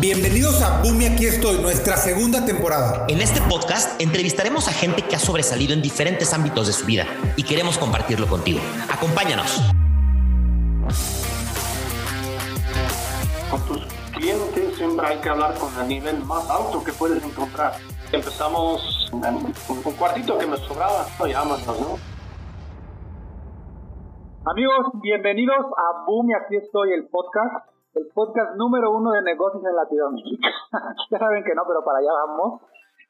Bienvenidos a Boom aquí estoy, nuestra segunda temporada. En este podcast entrevistaremos a gente que ha sobresalido en diferentes ámbitos de su vida y queremos compartirlo contigo. Acompáñanos. Con tus clientes siempre hay que hablar con el nivel más alto que puedes encontrar. Empezamos en un cuartito que me sobraba, llámanos, ¿no? Amigos, bienvenidos a Boom y aquí estoy el podcast el podcast número uno de negocios en Latinoamérica. ya saben que no, pero para allá vamos.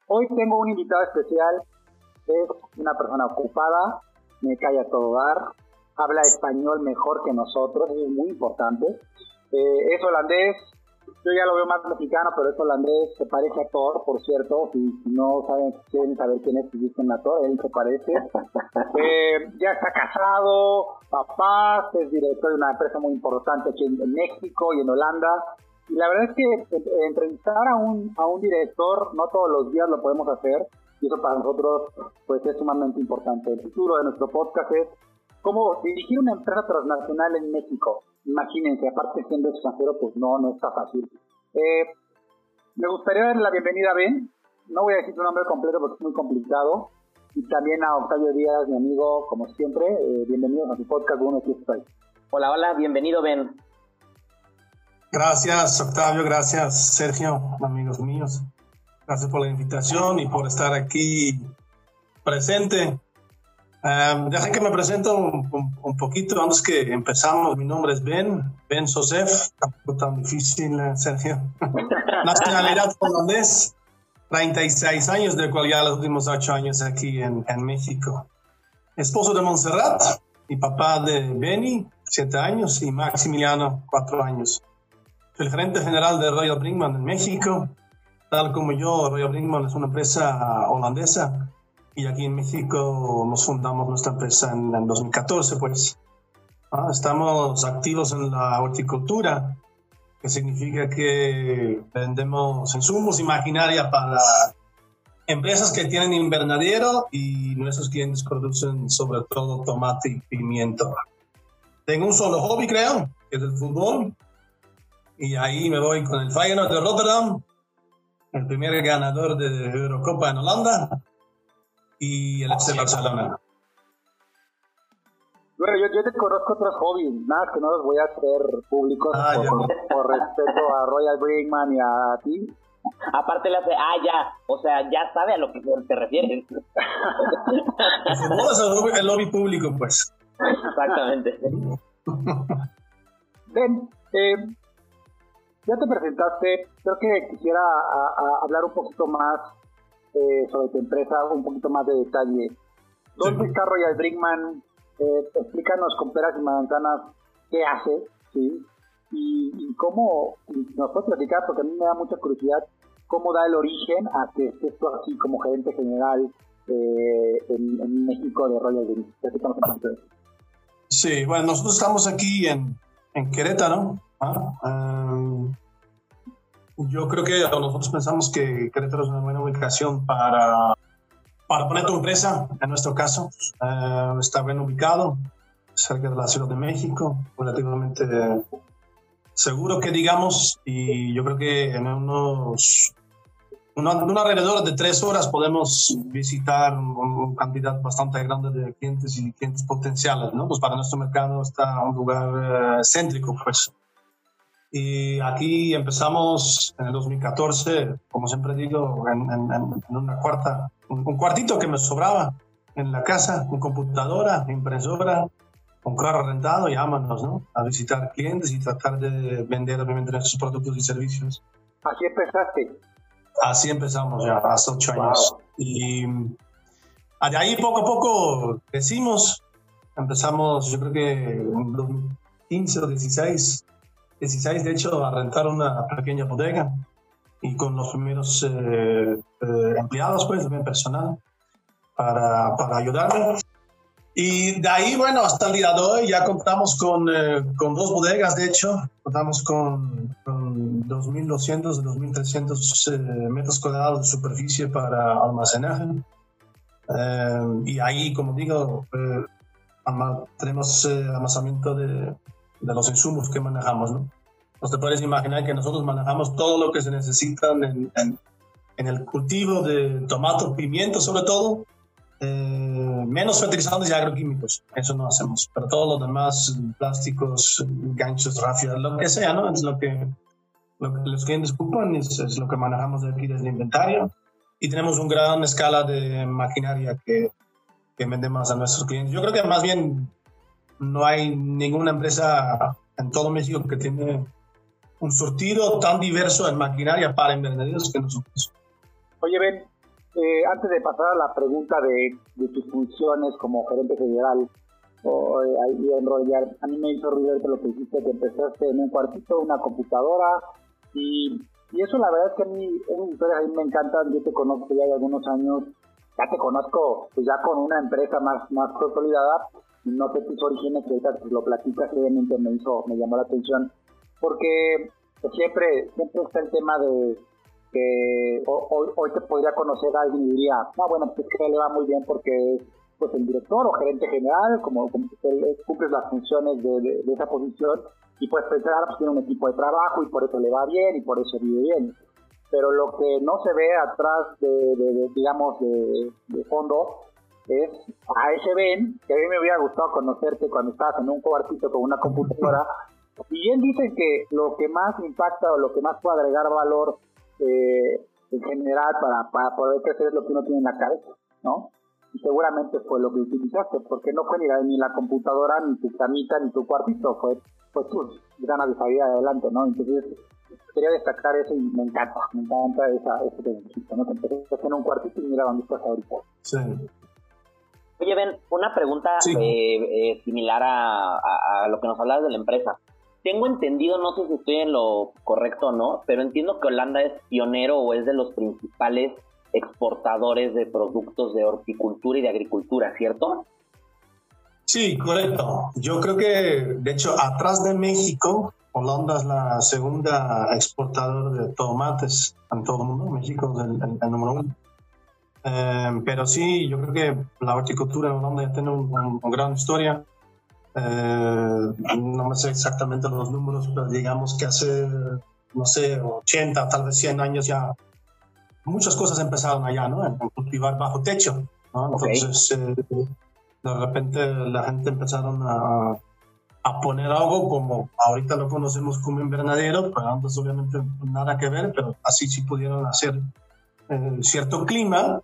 Hoy tengo un invitado especial. Es una persona ocupada, me calla todo dar, habla español mejor que nosotros, es muy importante. Eh, es holandés, yo ya lo veo más mexicano, pero es holandés, se parece a Thor, por cierto. Si, no saben, quieren saber quién es, dicen a Thor, él se parece. Eh, ya está casado, papá, es director de una empresa muy importante aquí en, México y en Holanda. Y la verdad es que eh, entrevistar a un, a un director, no todos los días lo podemos hacer, y eso para nosotros pues es sumamente importante. El futuro de nuestro podcast es cómo dirigir una empresa transnacional en México. Imagínense, aparte siendo extranjero, pues no, no está fácil. Eh, me gustaría dar la bienvenida a Ben. No voy a decir su nombre completo porque es muy complicado. Y también a Octavio Díaz, mi amigo, como siempre. Eh, bienvenidos a su podcast, Bueno, aquí estoy. Hola, hola, bienvenido, Ben. Gracias, Octavio. Gracias, Sergio, amigos míos. Gracias por la invitación y por estar aquí presente Um, dejen que me presento un, poquito antes que empezamos. Mi nombre es Ben, Ben Sosef, tampoco tan difícil, eh, Sergio. Nacionalidad holandés, 36 años, de cual ya los últimos 8 años aquí en, en México. Esposo de Montserrat y papá de Benny, 7 años, y Maximiliano, 4 años. El gerente general de Royal Brinkman en México. Tal como yo, Royal Brinkman es una empresa holandesa y aquí en México nos fundamos nuestra empresa en, 2014, pues. Ah, estamos activos en la horticultura, que significa que vendemos insumos y maquinaria para empresas que tienen invernadero y nuestros clientes producen sobre todo tomate y pimiento. Tengo un solo hobby, creo, que es el fútbol. Y ahí me voy con el Feyenoord de Rotterdam, el primer ganador de Eurocopa en Holanda y el FC Barcelona. Bueno, yo, yo te conozco otros hobbies, nada que no los voy a hacer públicos ah, por, respeto a Royal Brinkman y a ti. Aparte le hace, ah, ya, o sea, ya sabe a lo que te refieres. el el lobby público, pues. Exactamente. Ven, eh, ya te presentaste, creo que quisiera hablar un poquito más eh, sobre tu empresa, un poquito más de detalle. ¿Dónde está Royal Brinkman? Eh, explícanos con peras y manzanas qué hace, ¿sí? Y, cómo, nos puedes platicar, porque a mí me da mucha curiosidad, cómo da el origen a que estés tú así como gerente general eh, en, México de Royal Brinkman. Sí, bueno, nosotros estamos aquí en, Querétaro. ¿ah? Yo creo que nosotros pensamos que Querétaro es una buena ubicación para, para poner tu empresa, en nuestro caso. Eh, está bien ubicado, cerca de la Ciudad de México, relativamente seguro que digamos, y yo creo que en unos un alrededor de tres horas podemos visitar una cantidad bastante grande de clientes y clientes potenciales, ¿no? Pues para nuestro mercado está un lugar eh, céntrico, pues. Y aquí empezamos en el 2014, como siempre digo, en, una cuarta, un, cuartito que me sobraba en la casa, con computadora, impresora, un carro rentado y vámonos, ¿no? A visitar clientes y tratar de vender obviamente nuestros productos y servicios. Así empezaste. Así empezamos ya, hace ocho años. Y de ahí poco a poco crecimos. Empezamos, yo creo que en 2015 o 16 16, de hecho, a rentar una pequeña bodega y con los primeros eh, eh, empleados, pues, también personal, para, para ayudarme. Y de ahí, bueno, hasta el día de hoy ya contamos con, eh, con dos bodegas, de hecho, contamos con, con 2.200, 2.300 metros cuadrados de superficie para almacenaje. y ahí, como digo, tenemos almacenamiento de, de los insumos que manejamos, ¿no? Pues te puedes imaginar que nosotros manejamos todo lo que se necesita en, en, el cultivo de tomate, pimiento sobre todo, eh, menos fertilizantes y agroquímicos. Eso no hacemos. Pero todo lo demás, plásticos, ganchos, rafias, lo que sea, ¿no? Es lo que, lo que los clientes ocupan, es, es, lo que manejamos aquí desde el inventario. Y tenemos una gran escala de maquinaria que, que vendemos a nuestros clientes. Yo creo que más bien no hay ninguna empresa en todo México que tiene un surtido tan diverso en maquinaria para invernaderos que nosotros. Oye, Ben, eh, antes de pasar a la pregunta de, de tus funciones como gerente federal, o eh, ahí enrollar, a mí me hizo ruido lo que dijiste, que empezaste en un cuartito, una computadora, y, y eso la verdad es que a mí, esas historias a mí me encantan, yo te conozco ya de algunos años, ya te conozco pues ya con una empresa más, más consolidada, no sé tus orígenes, que lo platicas, obviamente me hizo, me llamó la atención, porque siempre, siempre está el tema de que hoy, hoy te podría conocer a alguien y diría, no, bueno, pues que le va muy bien porque es pues el director o gerente general, como, como cumple las funciones de, esa posición y pues pensar, pues tiene un equipo de trabajo y por eso le va bien y por eso vive bien. Pero lo que no se ve atrás de, digamos, de, fondo es a ese Ben, que a mí me hubiera gustado conocerte cuando estabas en un cuartito con una computadora, y él dice que lo que más impacta o lo que más puede agregar valor eh, en general para, para poder crecer es lo que uno tiene en la cabeza, ¿no? Y seguramente fue lo que utilizaste, porque no fue ni la, computadora, ni tu camita, ni tu cuartito, fue, fue tus ganas de salir adelante, ¿no? Entonces, quería destacar eso y me encanta, me encanta esa, ese principio, ¿no? Que en un cuartito y mira dónde estás ahorita. Sí. Oye, Ben, una pregunta eh, eh, similar a, a, a, lo que nos hablabas de la empresa tengo entendido, no sé si estoy en lo correcto o no, pero entiendo que Holanda es pionero o es de los principales exportadores de productos de horticultura y de agricultura, ¿cierto? Sí, correcto. Yo creo que, de hecho, atrás de México, Holanda es la segunda exportadora de tomates en todo el mundo. México es el, número uno. Eh, pero sí, yo creo que la horticultura en Holanda ya tiene una gran historia. Eh, no me sé exactamente los números, pero digamos que hace, no sé, 80, tal vez 100 años ya muchas cosas empezaron allá, ¿no? En, cultivar bajo techo, ¿no? Entonces, eh, de repente la gente empezaron a, a, poner algo como ahorita lo conocemos como invernadero, pero antes obviamente nada que ver, pero así sí pudieron hacer eh, cierto clima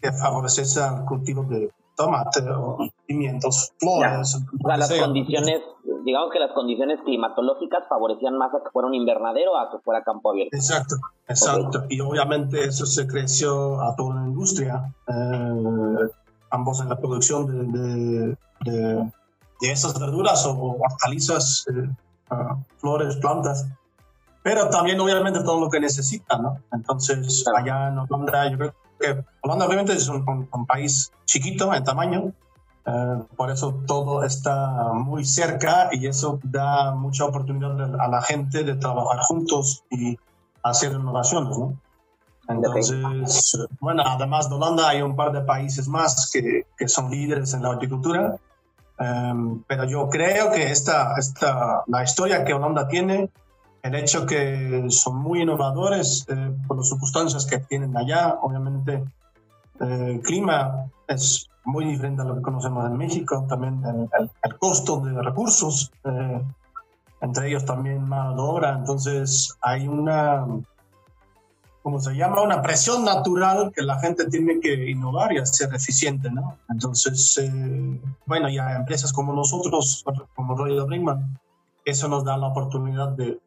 que favoreciese el cultivo de, tomate o pimientos, flores. O sea, las condiciones, digamos que las condiciones climatológicas favorecían más a que fuera un invernadero a que fuera campo abierto. Exacto, exacto. Y obviamente eso se creció a toda la industria, eh, ambos en la producción de, de, de, esas verduras o hortalizas, eh, ah, flores, plantas pero también obviamente todo lo que necesitan, ¿no? Entonces, allá en Holanda, yo creo que Holanda obviamente es un, país chiquito en tamaño, eh, por eso todo está muy cerca y eso da mucha oportunidad a la gente de trabajar juntos y hacer innovaciones, ¿no? Entonces, bueno, además de Holanda hay un par de países más que, que son líderes en la horticultura, eh, pero yo creo que esta, esta, la historia que Holanda tiene el hecho que son muy innovadores eh, por las circunstancias que tienen allá. Obviamente, eh, el clima es muy diferente a lo que conocemos en México, también el, costo de recursos, eh, entre ellos también mano de obra. Entonces, hay una, ¿cómo se llama? Una presión natural que la gente tiene que innovar y ser eficiente, ¿no? Entonces, bueno, ya empresas como nosotros, como Royal Brinkman, eso nos da la oportunidad de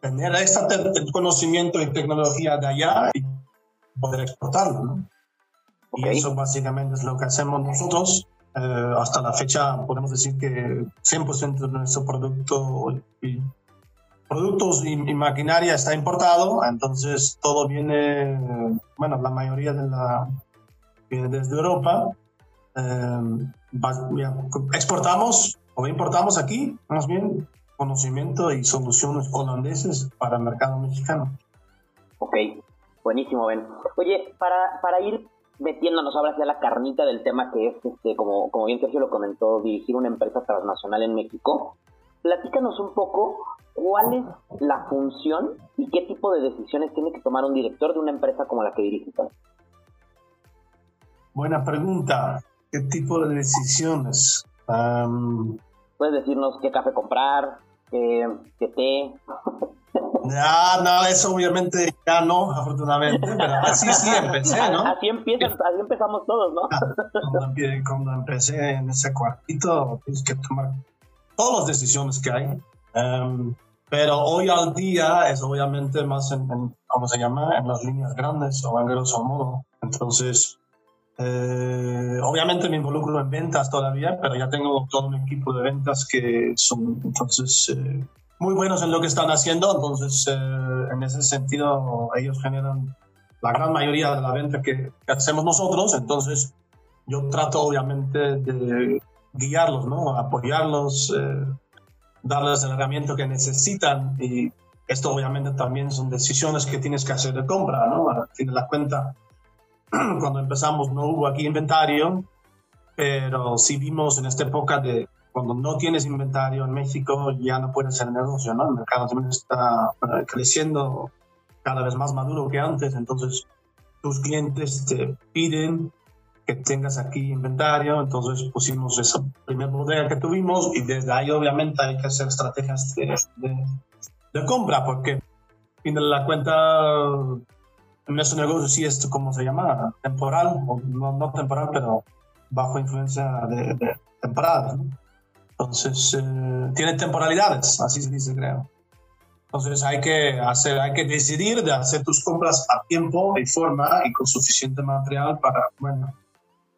tener este conocimiento y tecnología de allá y poder exportarlo. ¿no? Y eso básicamente es lo que hacemos nosotros. Eh, hasta la fecha podemos decir que 100% de nuestro producto y productos y, maquinaria está importado, entonces todo viene, bueno, la mayoría de la viene desde Europa. Eh, exportamos o importamos aquí, más bien, conocimiento y soluciones holandeses para el mercado mexicano. Ok, buenísimo, Ben. Oye, para, para ir metiéndonos ahora hacia la carnita del tema que es, este, como, como bien Sergio lo comentó, dirigir una empresa transnacional en México, platícanos un poco ¿cuál es la función y qué tipo de decisiones tiene que tomar un director de una empresa como la que diriges? Buena pregunta. ¿Qué tipo de decisiones? Puedes decirnos qué café comprar, qué, qué té. Ya, no, eso obviamente ya no, afortunadamente, pero así sí empecé, ¿no? Así, empieza, así empezamos todos, ¿no? Cuando, empecé en ese cuartito, tienes que tomar todas las decisiones que hay. Em, pero hoy al día es obviamente más en, ¿cómo se llama? En las líneas grandes o en grosso modo. Entonces, eh, obviamente me involucro en ventas todavía, pero ya tengo todo un equipo de ventas que son entonces eh, muy buenos en lo que están haciendo. Entonces, eh, en ese sentido, ellos generan la gran mayoría de la venta que, hacemos nosotros. Entonces, yo trato obviamente de guiarlos, ¿no? apoyarlos, darles el herramienta que necesitan y esto obviamente también son decisiones que tienes que hacer de compra, ¿no? Tienes la cuenta cuando empezamos no hubo aquí inventario, pero sí vimos en esta época de cuando no tienes inventario en México ya no puedes hacer negocio, ¿no? El mercado también está eh, creciendo cada vez más maduro que antes, entonces tus clientes te piden que tengas aquí inventario, entonces pusimos esa primera bodega que tuvimos y desde ahí obviamente hay que hacer estrategias de, de, de compra porque de la cuenta en este negocio sí es como se llama, temporal, no, no temporal, pero bajo influencia de, de temporadas. Entonces, eh, tiene temporalidades, así se dice, creo. Entonces hay que hacer, hay que decidir de hacer tus compras a tiempo y forma y con suficiente material para, bueno,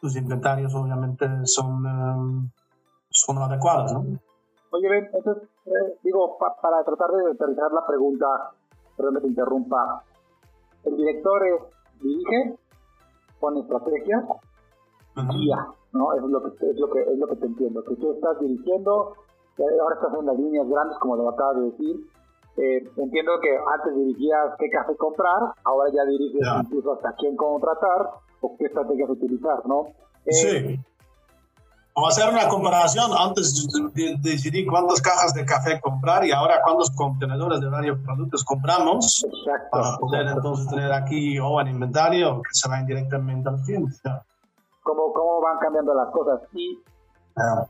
tus inventarios obviamente son, um, son adecuados, ¿no? Oye, Ben, entonces, eh, digo, para tratar de aterrizar la pregunta, perdón que te interrumpa, el director es, dirige, pone estrategias, guía, ¿no? Es lo que, es lo que, es lo que te entiendo, que tú estás dirigiendo, ahora estás en las líneas grandes, como lo acabas de decir, eh, entiendo que antes dirigías qué café comprar, ahora ya diriges incluso hasta quién contratar o qué estrategias utilizar, ¿no? Eh, sí. Vamos a hacer una comparación. Antes decidí cuántas cajas de café comprar y ahora cuántos contenedores de varios productos compramos exacto, para poder entonces tener aquí o en inventario que se vayan directamente al cliente. ¿Cómo, ¿Cómo van cambiando las cosas? Y ah.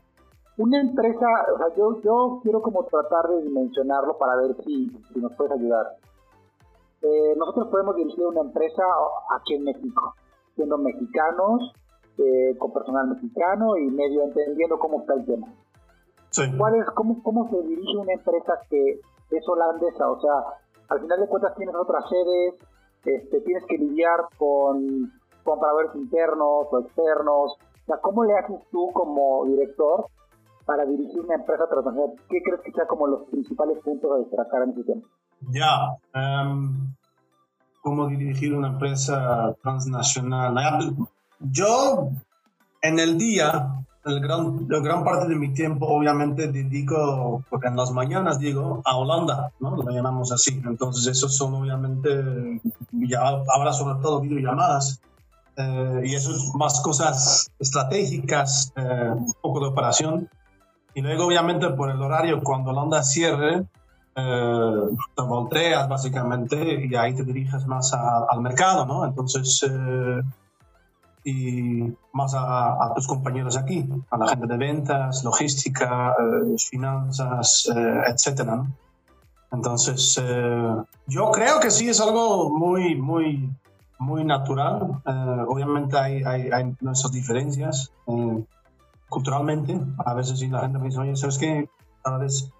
una empresa, o sea, yo, yo quiero como tratar de dimensionarlo para ver si, si nos puedes ayudar. Eh, nosotros podemos dirigir una empresa aquí en México, siendo mexicanos, eh, con personal mexicano y medio entendiendo cómo está el tema. ¿Cuál es, cómo, ¿Cómo se dirige una empresa que es holandesa? O sea, al final de cuentas tienes otras sedes, este, tienes que lidiar con compradores internos o externos. O sea, ¿cómo le haces tú como director para dirigir una empresa transnacional? ¿Qué crees que sea como los principales puntos a destacar en ese tema? Ya, em, ¿cómo dirigir una empresa transnacional? Yo, en el día, el gran, la gran parte de mi tiempo obviamente dedico, porque en las mañanas digo, a Holanda, ¿no? Lo llamamos así. Entonces, eso son obviamente, ya, ahora sobre todo videollamadas. Eh, y eso es más cosas estratégicas, eh, un poco de operación. Y luego, obviamente, por el horario, cuando Holanda cierre, eh, te volteas básicamente y ahí te diriges más al mercado, ¿no? Entonces, eh, y más a, tus compañeros aquí, a la gente de ventas, logística, eh, finanzas, eh, etcétera. Entonces, eh, yo creo que sí es algo muy, muy, muy natural. obviamente hay, hay, hay, nuestras diferencias culturalmente. A veces sí la gente me dice, oye, ¿sabes qué? Tal vez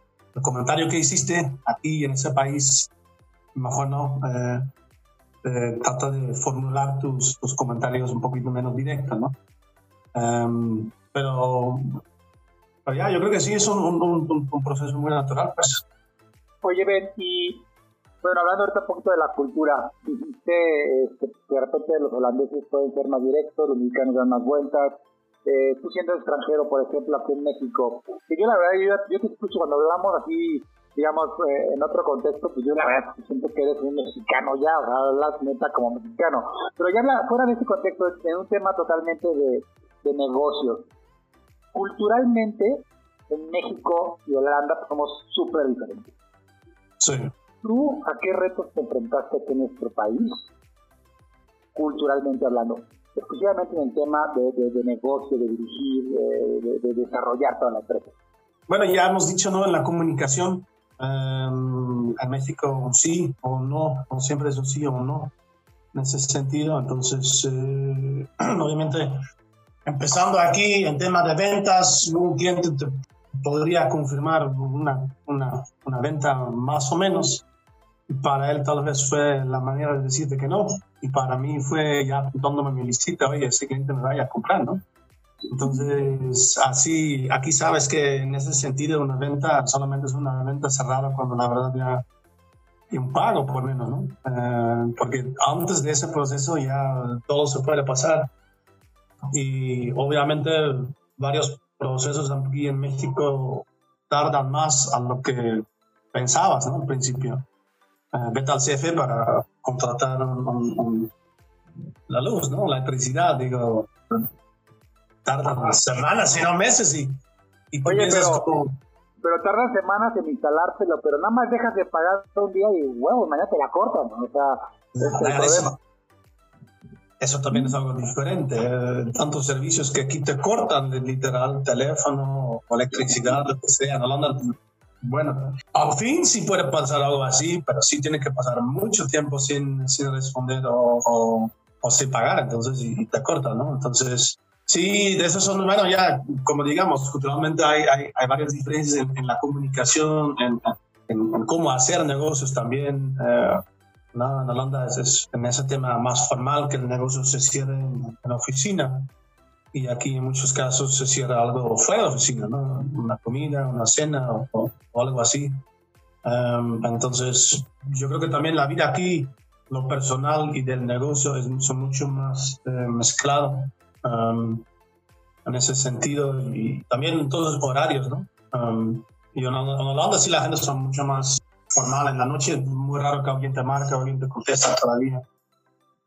comentario que hiciste aquí en ese país, mejor no eh, trata de formular tus, comentarios un poquito menos directos, ¿no? Em, pero, pero, ya, yo creo que sí es un, proceso muy natural, pues. Oye, Ben, y bueno, hablando ahorita un poquito de la cultura, dijiste este, que de repente los holandeses pueden ser más directos, los mexicanos dan más vueltas. Eh, tú siendo extranjero, por ejemplo, aquí en México, que yo la verdad, yo, yo te escucho cuando hablamos así digamos, eh, en otro contexto, pues yo la verdad siento que eres un mexicano ya, o sea, hablas neta como mexicano. Pero ya fuera de ese contexto, en un tema totalmente de, de negocios. Culturalmente, en México y Holanda somos súper diferentes. Sí. ¿Tú a qué retos te enfrentaste aquí en nuestro país, culturalmente hablando? Exclusivamente en el tema de, negocio, de dirigir, de, desarrollar toda la empresa. Bueno, ya hemos dicho, ¿no? En la comunicación, em, en México sí o no, o siempre es un sí o un no, en ese sentido. Entonces, eh, obviamente, empezando aquí en tema de ventas, un cliente te podría confirmar una, una, una venta más o menos para él tal vez fue la manera de decirte que no. Y para mí fue ya apuntándome mi listita, oye, ese cliente me vaya a comprar, ¿no? Entonces, así, aquí sabes que en ese sentido una venta solamente es una venta cerrada cuando la verdad ya hay un pago por menos, ¿no? Eh, porque antes de ese proceso ya todo se puede pasar. Y obviamente varios procesos aquí en México tardan más a lo que pensabas, ¿no? Al principio. Vete al CFE para contratar la luz, ¿no? La electricidad, digo, tardan semanas, sino meses y, y Oye, pero, pero tardan semanas en instalárselo, pero nada más dejas de pagar un día y huevo, mañana te la cortan, ¿no? O sea, eso, eso, también es algo diferente. Eh, tantos servicios que aquí te cortan, literal, teléfono o electricidad, lo que sea. En Holanda bueno, al fin sí puede pasar algo así, pero sí tiene que pasar mucho tiempo sin, sin responder o, o, sin pagar, entonces, y, te cortan, ¿no? Entonces, sí, de eso son, bueno, ya, como digamos, culturalmente hay, hay, varias diferencias en, la comunicación, en, en, cómo hacer negocios también. Eh, ¿no? En Holanda es, en ese tema más formal que el negocio se cierre en, la oficina y aquí en muchos casos se cierra algo fuera de oficina, ¿no? Una comida, una cena o, algo así. Em, entonces, yo creo que también la vida aquí, lo personal y del negocio, es son mucho más eh, mezclado em, en ese sentido y también en todos los horarios, ¿no? Um, y en, Holanda sí la gente son mucho más formal. En la noche es muy raro que alguien te marque o alguien te conteste todavía.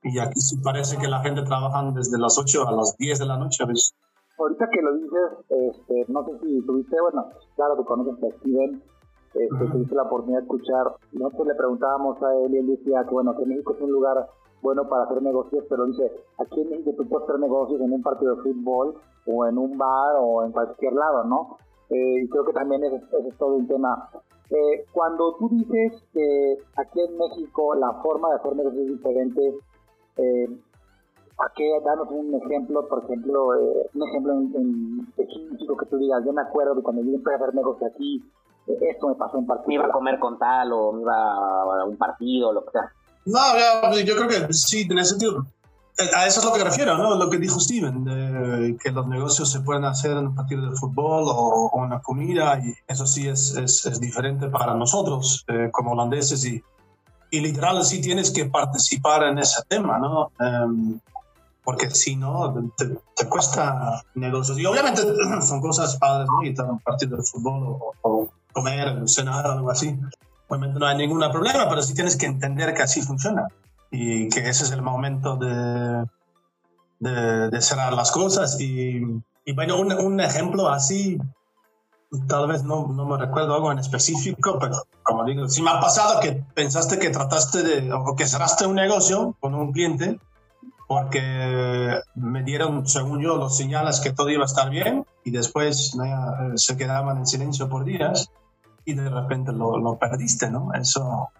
Y aquí sí parece que la gente trabaja desde las 8 a las 10 de la noche. ¿ves? Ahorita que lo dices, este, no sé si tuviste, bueno, claro que conoces a Steven, este, tuviste la oportunidad de escuchar. Nosotros le preguntábamos a él y él decía que, bueno, que México es un lugar bueno para hacer negocios, pero dice, aquí en México tú puedes hacer negocios en un partido de fútbol o en un bar o en cualquier lado, ¿no? Eh, y creo que también ese, es todo un tema. Eh, cuando tú dices que aquí en México la forma de hacer negocios es diferente, eh, ¿A qué? Danos un ejemplo, por ejemplo, eh, un ejemplo en, en que tú digas, yo me acuerdo de cuando yo empecé a hacer negocios aquí, eh, esto me pasó en partido. Me iba a comer con tal o me iba a un partido, lo que sea. No, yo creo que sí, en ese sentido. Eh, a eso es lo que refiero, ¿no? Lo que dijo Steven, que los negocios se pueden hacer en un partido de fútbol o, una comida, y eso sí es, es, es diferente para nosotros como holandeses y y literal sí tienes que participar en ese tema, ¿no? Em, porque si no, te, cuesta negocios. Y obviamente son cosas padres, ¿no? Y un partido de fútbol o, comer, cenar o algo así. Obviamente no hay ningún problema, pero sí tienes que entender que así funciona y que ese es el momento de, de, cerrar las cosas. Y, y bueno, un, un ejemplo así tal vez no, no, me recuerdo algo en específico, pero como digo, si me ha pasado que pensaste que trataste de, o que cerraste un negocio con un cliente, porque me dieron, según yo, los señales que todo iba a estar bien y después se quedaban en silencio por días y de repente lo, lo, perdiste, ¿no? Eso,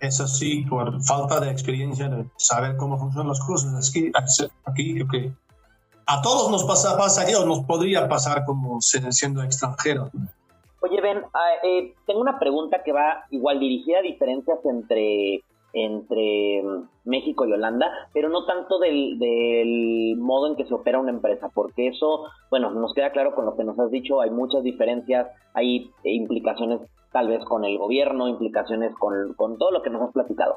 eso sí, por falta de experiencia de saber cómo funcionan las cosas. Aquí, aquí okay, a todos nos pasa, pasaría o nos podría pasar como siendo extranjeros. Oye, Ben, ah, eh, tengo una pregunta que va igual dirigida a diferencias entre, entre mm, México y Holanda, pero no tanto del, del modo en que se opera una empresa, porque eso, bueno, nos queda claro con lo que nos has dicho, hay muchas diferencias, hay implicaciones tal vez con el gobierno, implicaciones con, con todo lo que nos has platicado.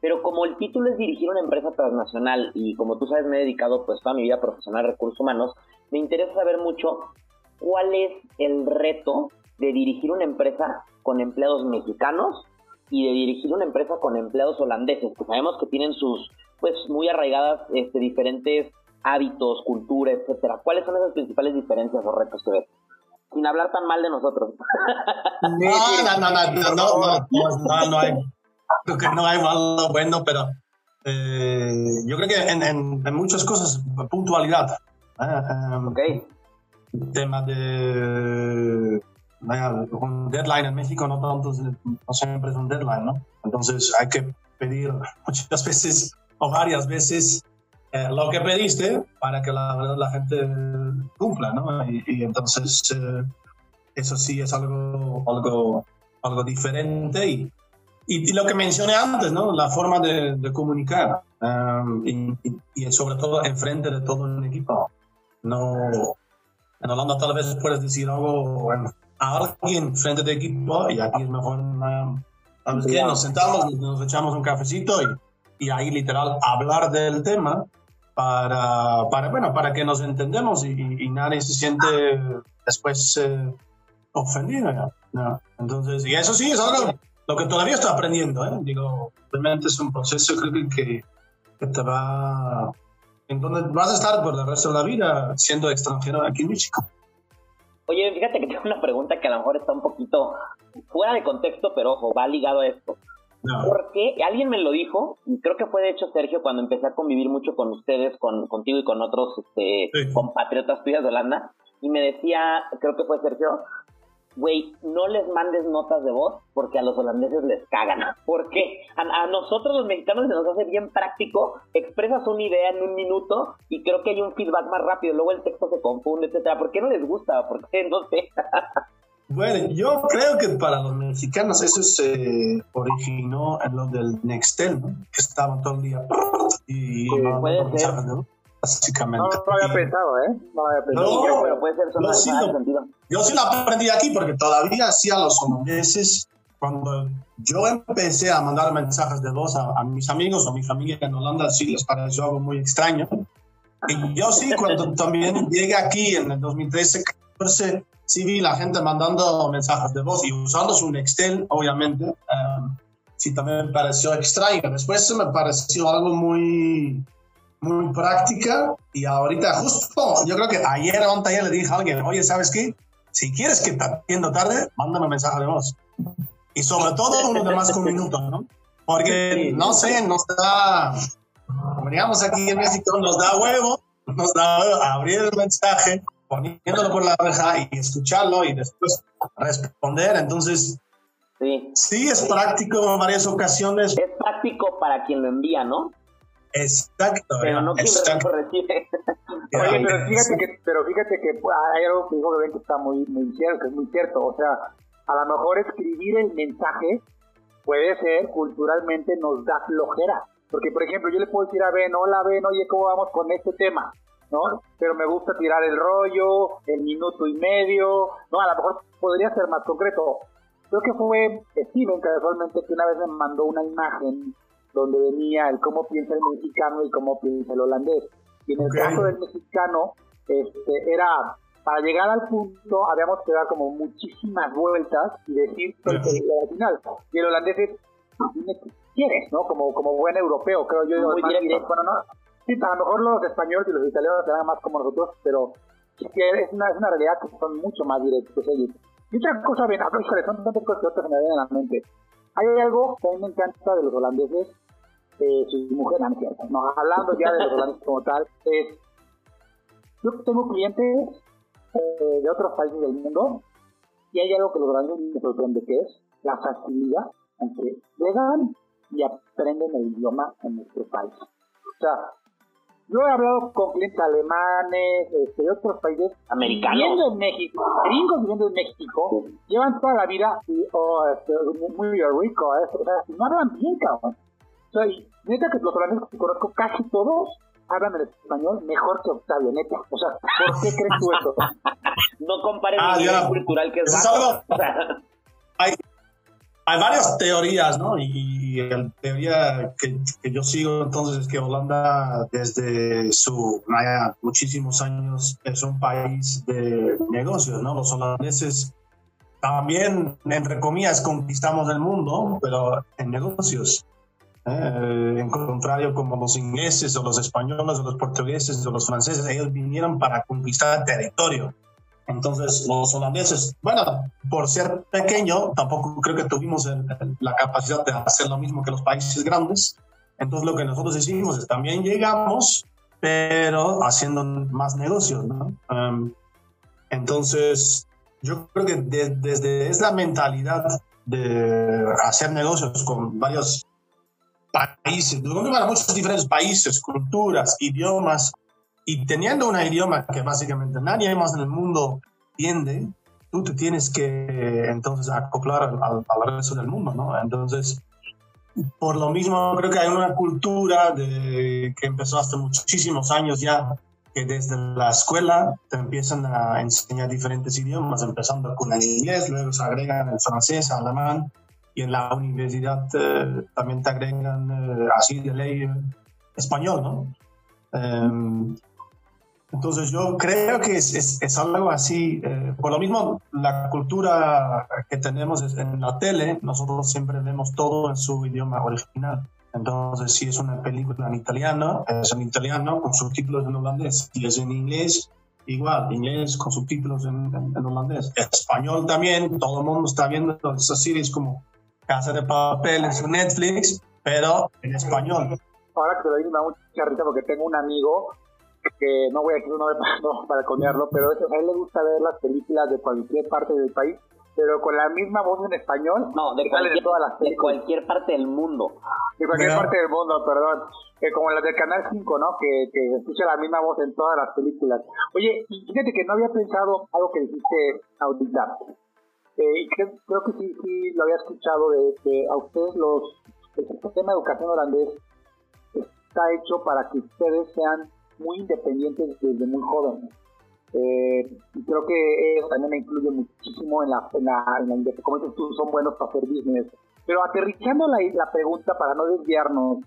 Pero como el título es dirigir una empresa transnacional y como tú sabes me he dedicado pues toda mi vida profesional a recursos humanos, me interesa saber mucho cuál es el reto de dirigir una empresa con empleados mexicanos y de dirigir una empresa con empleados holandeses, que sabemos que tienen sus pues muy arraigadas este, diferentes hábitos, cultura, etcétera. ¿Cuáles son esas principales diferencias o retos que ves? sin hablar tan mal de nosotros. No, no, no, no, no, no, no, no, hay, creo que no hay malo bueno, pero eh, yo creo que en, en, muchas cosas, puntualidad. ¿eh? ok. El tema de un deadline en México no tanto, no siempre es un deadline, ¿no? Entonces hay que pedir muchas veces o varias veces eh, lo que pediste para que la, la gente cumpla, ¿no? Y, entonces eh, eso sí es algo, algo, algo diferente y, y, lo que mencioné antes, ¿no? La forma de, de comunicar um, y, y, sobre todo enfrente de todo el equipo. No, en Holanda tal vez puedes decir algo a alguien frente de equipo y aquí es mejor, um, Nos sentamos, nos echamos un cafecito y y ahí literal hablar del tema para, para, bueno, para que nos entendemos y, y nadie se siente después eh, ofendido. Entonces, y eso sí es algo lo que todavía estoy aprendiendo. ¿eh? Digo, realmente es un proceso creo que, que te va... En donde vas a estar por el resto de la vida siendo extranjero aquí en México. Oye, fíjate que tengo una pregunta que a lo mejor está un poquito fuera de contexto, pero ojo, va ligado a esto. Porque alguien me lo dijo, y creo que fue de hecho Sergio cuando empecé a convivir mucho con ustedes, con, contigo y con otros este, compatriotas tuyas de Holanda, y me decía, creo que fue Sergio, güey, no les mandes notas de voz porque a los holandeses les cagan. Porque a, a, nosotros los mexicanos se nos hace bien práctico, expresas una idea en un minuto y creo que hay un feedback más rápido, luego el texto se confunde, etcétera. ¿Por qué no les gusta? ¿Por qué no sé? Bueno, yo creo que para los mexicanos eso se originó en lo del Nextel, ¿no? que estaban todo el día y puede ser. Básicamente. No, no, había pensado, ¿eh? No había pensado. No, pero puede ser yo, sí lo, yo sí lo aprendí aquí porque todavía hacía los holandeses cuando yo empecé a mandar mensajes de voz a, a, mis amigos o a mi familia en Holanda, sí les pareció algo muy extraño. Y yo sí, cuando también llegué aquí en el 2013, 14, sí vi la gente mandando mensajes de voz y usando su Nextel, obviamente. Um, sí, también me pareció extraño. Después me pareció algo muy, muy práctica y ahorita justo, yo creo que ayer o anteayer le dije a alguien, oye, ¿sabes qué? Si quieres que te atienda tarde, mándame mensaje de voz. Y sobre todo uno de más que un minuto, ¿no? Porque, no sé, nos da, digamos aquí en México, nos da huevo, nos da huevo abrir el mensaje poniéndolo por la oreja y escucharlo y después responder. Entonces, sí, sí es práctico en varias ocasiones. Es práctico para quien lo envía, ¿no? Exacto. Pero no recibe. Oye, pero fíjate que, pero fíjate que pues, hay algo que dijo que, que está muy, muy cierto, que es muy cierto. O sea, a lo mejor escribir el mensaje puede ser culturalmente nos da flojera. Porque, por ejemplo, yo le puedo decir a Ben, hola Ben, oye, ¿cómo vamos con este tema? ¿no? Pero me gusta tirar el rollo, el minuto y medio, ¿no? A lo mejor podría ser más concreto. Creo que fue Steven casualmente que una vez me mandó una imagen donde venía el cómo piensa el mexicano y cómo piensa el holandés. Y en el caso del mexicano, este, era para llegar al punto habíamos que dar como muchísimas vueltas y decir el, al final. Y el holandés es, quieres, ¿no? Como, como buen europeo, creo yo. Muy directo. Bueno, no, Sí, a lo mejor los españoles y los italianos serán más como nosotros, pero es una, es una realidad que son mucho más directos ellos. Y otra cosa, bien, son tantas cosas que otras me vienen a la mente. Hay algo que a mí me encanta de los holandeses, eh, su mujer, no, hablando ya de los holandeses como tal, es, yo tengo clientes eh, de otros países del mundo y hay algo que los holandeses me sorprende, que es la facilidad en que llegan y aprenden el idioma en nuestro país. O sea, yo he hablado con clientes alemanes, este, de otros países americanos viviendo en México, gringos viviendo en México, llevan toda la vida y, oh, este, muy rico, ¿eh? o sea, no hablan bien, cabrón. Sea, neta que los holandeses que conozco, casi todos hablan el español mejor que Octavio, neta. O sea, ¿por qué crees tú eso? no compares ah, el nivel cultural que es, algo, hay, hay varias teorías, ¿no? Y la teoría que, que, yo sigo entonces es que Holanda desde su muchísimos años es un país de negocios, ¿no? Los holandeses también, entre comillas, conquistamos el mundo, pero en negocios. ¿Eh? En contrario, como los ingleses o los españoles o los portugueses o los franceses, ellos vinieron para conquistar territorio. Entonces, los holandeses, bueno, por ser pequeño, tampoco creo que tuvimos la capacidad de hacer lo mismo que los países grandes. Entonces, lo que nosotros hicimos es también llegamos, pero haciendo más negocios, ¿no? Um, entonces, yo creo que desde esa mentalidad de hacer negocios con varios países, muchos diferentes países, culturas, idiomas, y teniendo un idioma que básicamente nadie más en el mundo entiende, tú te tienes que entonces acoplar al, al, resto del mundo, ¿no? Entonces, por lo mismo creo que hay una cultura de, que empezó hace muchísimos años ya, que desde la escuela te empiezan a enseñar diferentes idiomas, empezando con el inglés, luego se agregan el francés, el alemán, y en la universidad eh, también te agregan eh, así de ley español, ¿no? Em, entonces yo creo que es, es, algo así, eh, por lo mismo la cultura que tenemos en la tele, nosotros siempre vemos todo en su idioma original. Entonces si es una película en italiano, es en italiano con subtítulos en holandés. Si es en inglés, igual, inglés con subtítulos en, en, holandés. Español también, todo el mundo está viendo esas series como Casa de Papel en su Netflix, pero en español. Ahora que te lo digo, me da mucha risa porque tengo un amigo que no voy a decir uno no, para coñarlo, pero a él le gusta ver las películas de cualquier parte del país, pero con la misma voz en español. No, de cualquier, todas las de cualquier parte del mundo. De cualquier parte del mundo, perdón. Que como las del Canal 5, ¿no? Que, que escucha la misma voz en todas las películas. Oye, fíjate que no había pensado algo que dijiste ahorita. Eh, creo, que sí, sí lo había escuchado de que a ustedes los el sistema de educación holandés está hecho para que ustedes sean muy independientes desde muy jóvenes. Eh, y creo que eso también me incluye muchísimo en la, en la, en como dices tú, son buenos para hacer business. Pero aterrizando la, la pregunta para no desviarnos,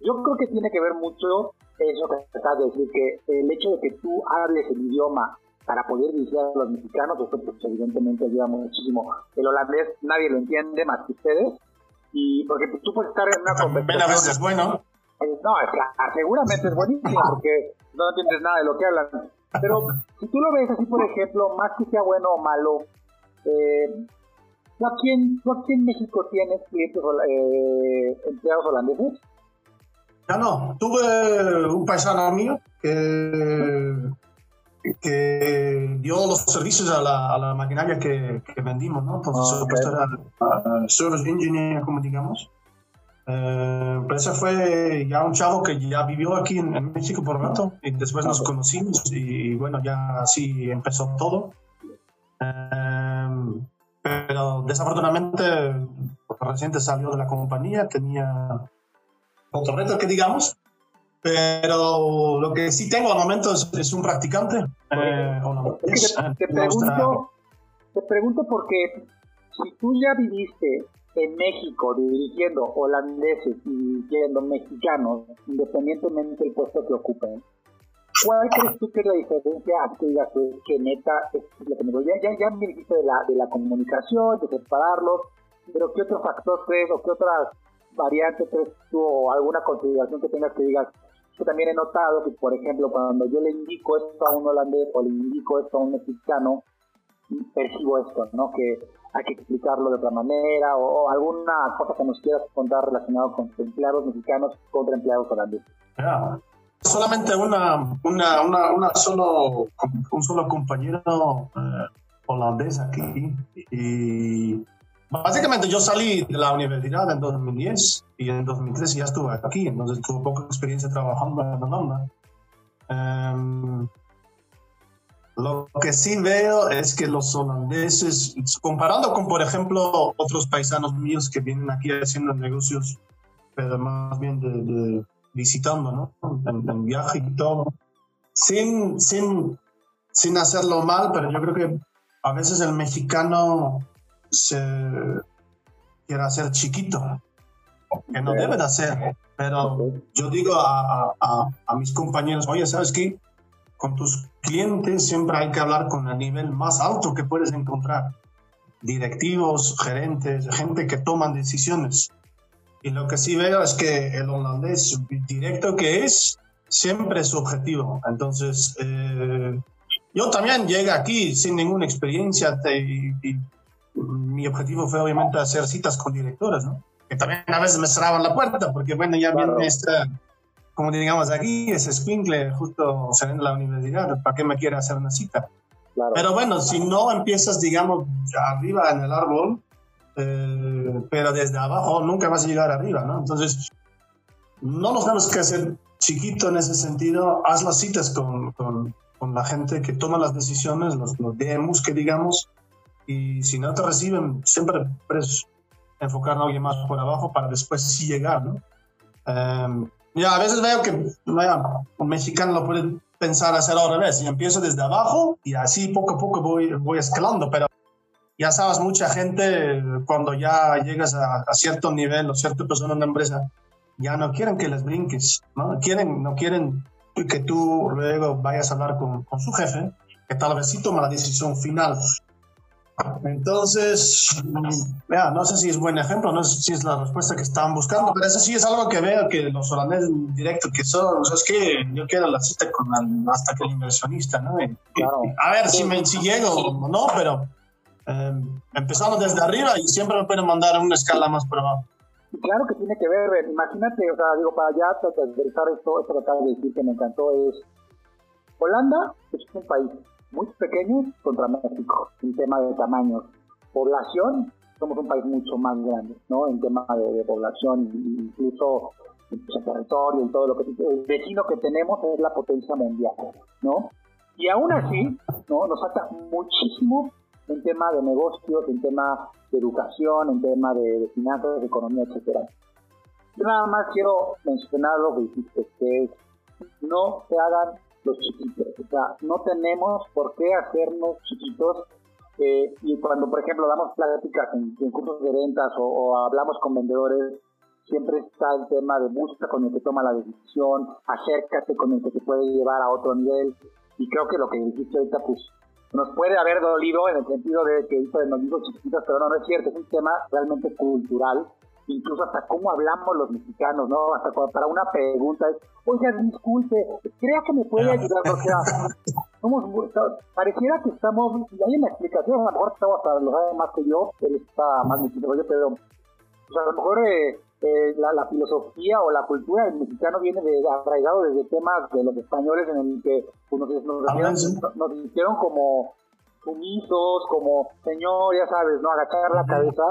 yo creo que tiene que ver mucho eso que estás de decir, que el hecho de que tú hables el idioma para poder dirigir a los mexicanos, eso pues evidentemente ayuda muchísimo. El holandés nadie lo entiende más que ustedes, y porque tú puedes estar en una conversación... a veces es bueno. No, es que ah, seguramente es buenísimo porque no entiendes nada de lo que hablan. Pero si tú lo ves así, por ejemplo, más que sea bueno o malo, eh, ¿tú, aquí en, aquí en México tienes clientes eh, empleados holandeses? Ya no, tuve un paisano mío que, que dio los servicios a la, a la maquinaria que, que vendimos, ¿no? Entonces, ah, era service engineer, como digamos. Eh, pero ese fue ya un chavo que ya vivió aquí en, México por rato y después nos conocimos y, bueno, ya así empezó todo. Eh, pero desafortunadamente reciente salió de la compañía, tenía otro reto que digamos, pero lo que sí tengo al momento es, un practicante. Eh, te, pregunto, te pregunto porque si tú ya viviste en México dirigiendo holandeses y dirigiendo mexicanos, independientemente del puesto que ocupen, ¿cuál crees tú que es la diferencia que digas que, neta es lo que me ya, ya, ya me dijiste de la, de la comunicación, de separarlos, pero ¿qué otro factor crees o qué otras variantes crees tú o alguna consideración que tengas que digas? Yo también he notado que, por ejemplo, cuando yo le indico esto a un holandés o le indico esto a un mexicano, percibo esto, ¿no? Que hay que explicarlo de otra manera o, alguna cosa que nos quieras contar relacionado con empleados mexicanos contra empleados holandeses. Solamente una, una, una, una, solo, un solo compañero eh, holandés aquí y básicamente yo salí de la universidad en 2010 y en 2013 ya estuve aquí, entonces tuve poca experiencia trabajando en Holanda. Um, lo que sí veo es que los holandeses, comparando con, por ejemplo, otros paisanos míos que vienen aquí haciendo negocios, pero más bien de, visitando, ¿no? En, viaje y todo, sin, sin, sin hacerlo mal, pero yo creo que a veces el mexicano se quiere hacer chiquito, que no debe de hacer. Pero yo digo a, a, a mis compañeros, oye, ¿sabes qué? con tus clientes siempre hay que hablar con el nivel más alto que puedes encontrar. Directivos, gerentes, gente que toman decisiones. Y lo que sí veo es que el holandés directo que es, siempre es objetivo. Entonces, eh, yo también llegué aquí sin ninguna experiencia y, mi objetivo fue obviamente hacer citas con directores, ¿no? Que también a veces me cerraban la puerta porque, bueno, ya viene esta, como digamos aquí, ese squinkle justo saliendo de la universidad, ¿para qué me quiere hacer una cita? Pero bueno, si no empiezas, digamos, arriba en el árbol, eh, pero desde abajo nunca vas a llegar arriba, ¿no? Entonces, no nos tenemos que hacer chiquito en ese sentido, haz las citas con, con, con la gente que toma las decisiones, los, los DMs que digamos, y si no te reciben, siempre puedes enfocar a alguien más por abajo para después sí llegar, ¿no? Eh, ya, a veces veo que un mexicano lo puede pensar hacer al revés, y empiezo desde abajo y así poco a poco voy, voy escalando, pero ya sabes, mucha gente cuando ya llegas a, cierto nivel o cierta persona en la empresa, ya no quieren que les brinques, ¿no? Quieren, no quieren que tú luego vayas a hablar con, con su jefe, que tal vez sí toma la decisión final. Entonces, vea, no sé si es buen ejemplo, no sé si es la respuesta que estaban buscando, pero eso sí es algo que veo que los holandeses directo que son, o sea, es que yo quiero la cita con hasta que el inversionista, ¿no? a ver si, me, si llego o no, pero eh, empezando desde arriba y siempre me pueden mandar una escala más por abajo. Claro que tiene que ver, imagínate, o sea, digo, para ya transversar esto, esto que acabas de decir que me encantó es, Holanda es un país muy pequeño contra México en tema de tamaño. Población, somos un país mucho más grande, ¿no? En tema de, población, incluso en territorio y todo lo que... El vecino que tenemos es la potencia mundial, ¿no? Y aún así, ¿no? Nos falta muchísimo en tema de negocios, en tema de educación, en tema de, finanzas, de economía, etcétera. Yo nada más quiero mencionar lo que dijiste, que no se hagan los chiquitos. O sea, no tenemos por qué hacernos chiquitos. Eh, y cuando, por ejemplo, damos pláticas en, cursos de ventas o, hablamos con vendedores, siempre está el tema de busca con el que toma la decisión, acércate con el que te puede llevar a otro nivel. Y creo que lo que dijiste ahorita, pues, nos puede haber dolido en el sentido de que nos dijo chiquitos, pero no, no es cierto, es un tema realmente cultural incluso hasta cómo hablamos los mexicanos, ¿no? Hasta para una pregunta es, oiga, disculpe, crea que me puede ayudar, o sea, somos, pareciera que estamos, hay una explicación, a lo mejor estamos hasta lo sabe más que yo, él está más mexicano yo, pero pues, a lo mejor eh, eh, la, filosofía o la cultura del mexicano viene de arraigado desde temas de los españoles en el que pues, nos, nos, nos hicieron como sumisos, como señor, ya sabes, ¿no? Agachar la cabeza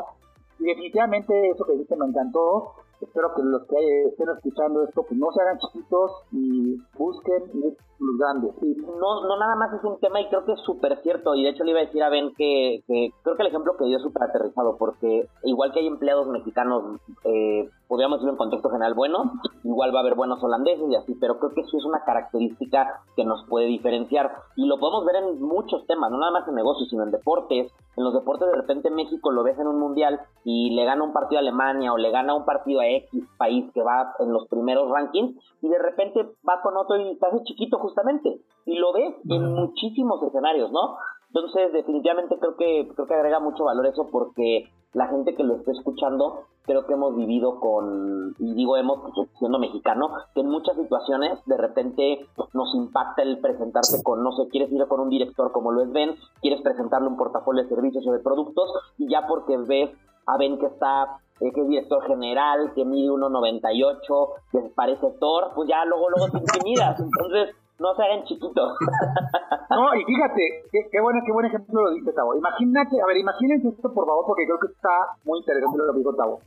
y definitivamente eso que dice me encantó. Espero que los que estén escuchando esto pues no se hagan chiquitos y busquen los grandes. No, no nada más es un tema y creo que es súper cierto. Y de hecho le iba a decir a Ben que, creo que el ejemplo que dio es súper aterrizado porque igual que hay empleados mexicanos, eh, podríamos decir en contexto general bueno, igual va a haber buenos holandeses y así, pero creo que eso es una característica que nos puede diferenciar. Y lo podemos ver en muchos temas, no nada más en negocios, sino en deportes en los deportes de repente México lo ves en un mundial y le gana un partido a Alemania o le gana un partido a X país que va en los primeros rankings y de repente va con otro y se chiquito justamente y lo ves en muchísimos escenarios, ¿no? Entonces definitivamente creo que creo que agrega mucho valor eso porque la gente que lo esté escuchando creo que hemos vivido con, y digo hemos, pues, siendo mexicano, que en muchas situaciones de repente nos impacta el presentarse con, no sé, quieres ir con un director como lo es Ben, quieres presentarle un portafolio de servicios o de productos, y ya porque ves a Ben que está, eh, que es director general, que mide 1,98, que parece Thor, pues ya luego, luego te intimidas. Entonces, no se hagan chiquitos. no, y fíjate, qué, qué, bueno, qué buen ejemplo lo dice Tavo. Imagínate, a ver, imagínense esto por favor, porque creo que está muy interesante lo que dijo Tavo.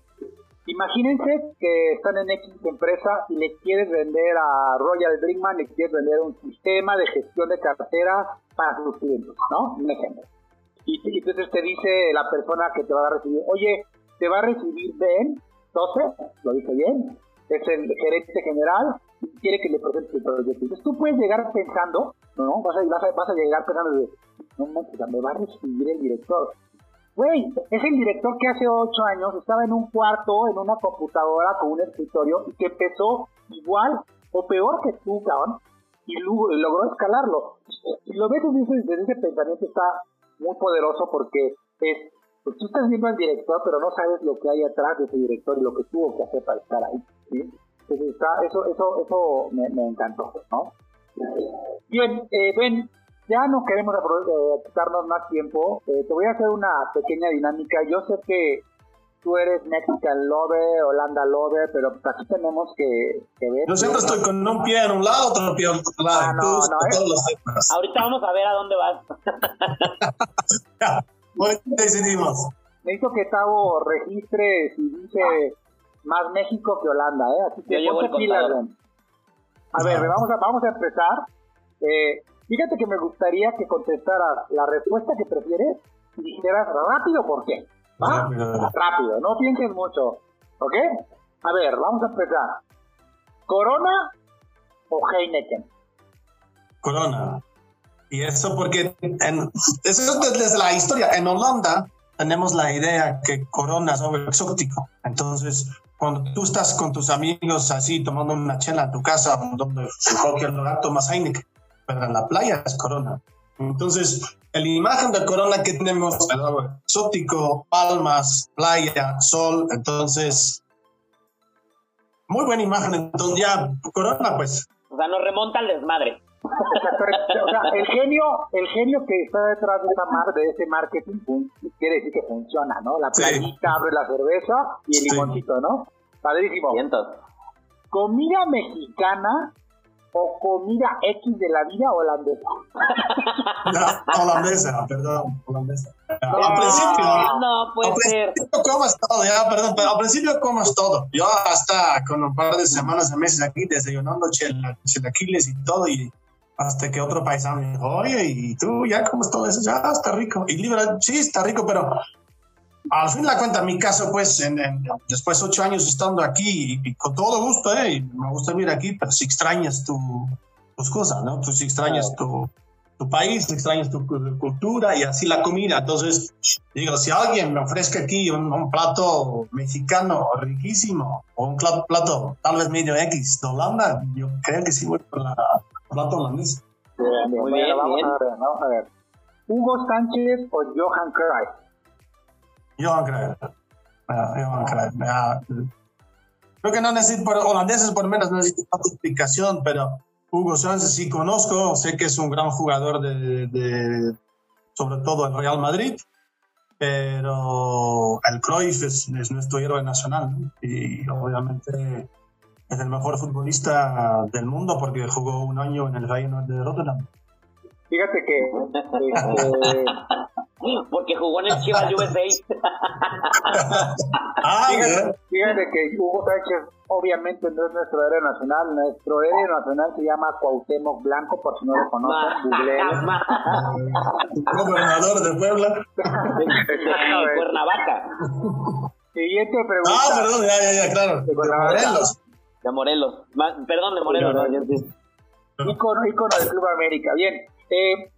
Imagínense que están en X empresa y le quieres vender a Royal Brinkman, le quieres vender un sistema de gestión de cartera para sus clientes, ¿no? Un ejemplo. Y, entonces te dice la persona que te va a recibir, oye, te va a recibir Ben, entonces, lo dije bien, es el gerente general y quiere que le presente el proyecto. Entonces tú puedes llegar pensando, ¿no? Vas a, vas a, llegar pensando, no, me va a recibir el director Güey, es el director que hace ocho años estaba en un cuarto, en una computadora con un escritorio y que empezó igual o peor que tú, cabrón, y logró escalarlo. Y lo ves desde, ese pensamiento está muy poderoso porque es, pues tú estás viendo al director, pero no sabes lo que hay atrás de ese director y lo que tuvo que hacer para estar ahí. Entonces está, eso, eso, eso me, encantó, ¿no? Bien, eh, Ben, ya no queremos eh, quitarnos más tiempo. Eh, te voy a hacer una pequeña dinámica. Yo sé que tú eres Mexican Lover, Holanda Lover, pero aquí tenemos que, ver. Yo siempre estoy con un pie en un lado, otro pie en otro lado. Ah, no, no, Ahorita vamos a ver a dónde vas. ya, bueno, decidimos. Necesito que Tavo registre si dice más México que Holanda, ¿eh? Así que ponte pilas, A ver, vamos a, vamos a empezar. Eh, fíjate que me gustaría que contestaras la respuesta que prefieres y dijeras rápido por qué. ¿Va? Rápido, no pienses mucho. ¿Ok? A ver, vamos a empezar. ¿Corona o Heineken? Corona. Y eso porque en, eso es desde la historia. En Holanda tenemos la idea que Corona es algo exótico. Entonces, cuando tú estás con tus amigos así tomando una chela en tu casa, donde en cualquier lugar tomas Heineken, pero en la playa es Corona. Entonces, la imagen de Corona que tenemos exótico, palmas, playa, sol, entonces, muy buena imagen. Entonces, ya, Corona, pues. O sea, nos remonta al desmadre. O sea, el genio, el genio que está detrás de esa mar, de ese marketing, quiere decir que funciona, ¿no? La playita abre la cerveza y el limoncito, ¿no? Padrísimo. Comida mexicana o comida X de la vida holandesa. No, holandesa, perdón, holandesa. al principio, no, puede ser. comas todo, ya, perdón, pero al principio comas todo. Yo hasta con un par de semanas, meses aquí desayunando chilaquiles y todo, y hasta que otro paisano me dijo, oye, ¿y tú ya comes todo eso? Ya está rico. Y libre, sí, está rico, pero al fin la cuenta, en mi caso, pues, en, después de ocho años estando aquí, y, con todo gusto, ¿eh? Y me gusta vivir aquí, pero si extrañas tu, tus cosas, ¿no? Tú si extrañas tu, tu país, extrañas tu cultura y así la comida. Entonces, digo, si alguien me ofrezca aquí un, plato mexicano riquísimo o un plato, tal vez medio X de Holanda, yo creo que sí voy por la holandés. Muy bien, vamos, A ver, vamos a ver. ¿Hugo Sánchez o Johan Cruyff? Johan Cruyff. Uh, Johan Cruyff. creo que no necesito, por holandeses por lo menos no necesito tanta explicación, pero Hugo Sánchez sí conozco, sé que es un gran jugador de, de sobre todo el Real Madrid, pero el Cruyff es, es nuestro héroe nacional ¿no? y obviamente es el mejor futbolista del mundo porque jugó un año en el Reino de Rotterdam. Fíjate que... Este, porque jugó en el Chivas USA. ah, fíjate, fíjate, que Hugo Sánchez obviamente no es nuestro héroe nacional. Nuestro héroe nacional se llama Cuauhtémoc Blanco, por si no lo conocen. Gobernador de Puebla. de Cuernavaca. Siguiente pregunta. Ah, perdón, ya, ya, ya, claro. De Morelos. De Morelos. Perdón, de Morelos. No, Icono, icono del Club América. Bien. Eh,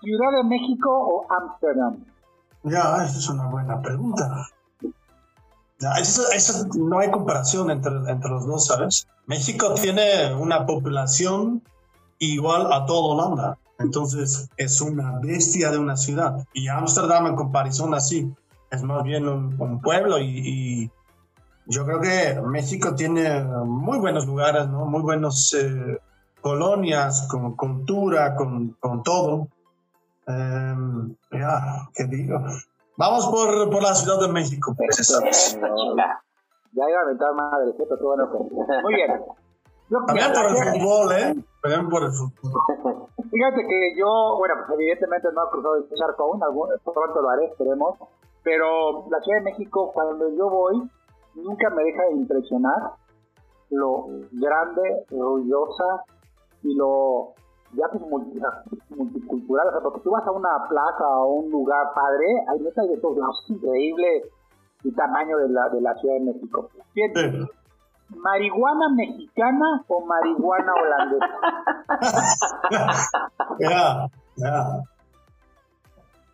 ¿Ciudad de México o Ámsterdam? Ya, esa es una buena pregunta. eso, eso, no hay comparación entre, entre los dos, ¿sabes? México tiene una población igual a toda Holanda. Entonces es una bestia de una ciudad. Y Ámsterdam en comparación así es más bien un, pueblo y, yo creo que México tiene muy buenos lugares, ¿no? Muy buenos eh, colonias, con cultura, con, con todo. Um, ya, ¿qué digo? Vamos por, por, la Ciudad de México. Pues. ya iba a aventar madre. Qué bueno Muy bien. También por el fútbol, ¿eh? También por el fútbol. Fíjate que yo, bueno, pues evidentemente no he cruzado el charco aún, algún, pronto lo haré, esperemos. Pero la Ciudad de México, cuando yo voy, nunca me deja de impresionar lo grande, ruidosa y lo ya pues multicultural, o sea, porque tú vas a una plaza o un lugar padre, hay neta de todos lados, increíble el tamaño de la, de la Ciudad de México. ¿Marihuana mexicana o marihuana holandesa? ya,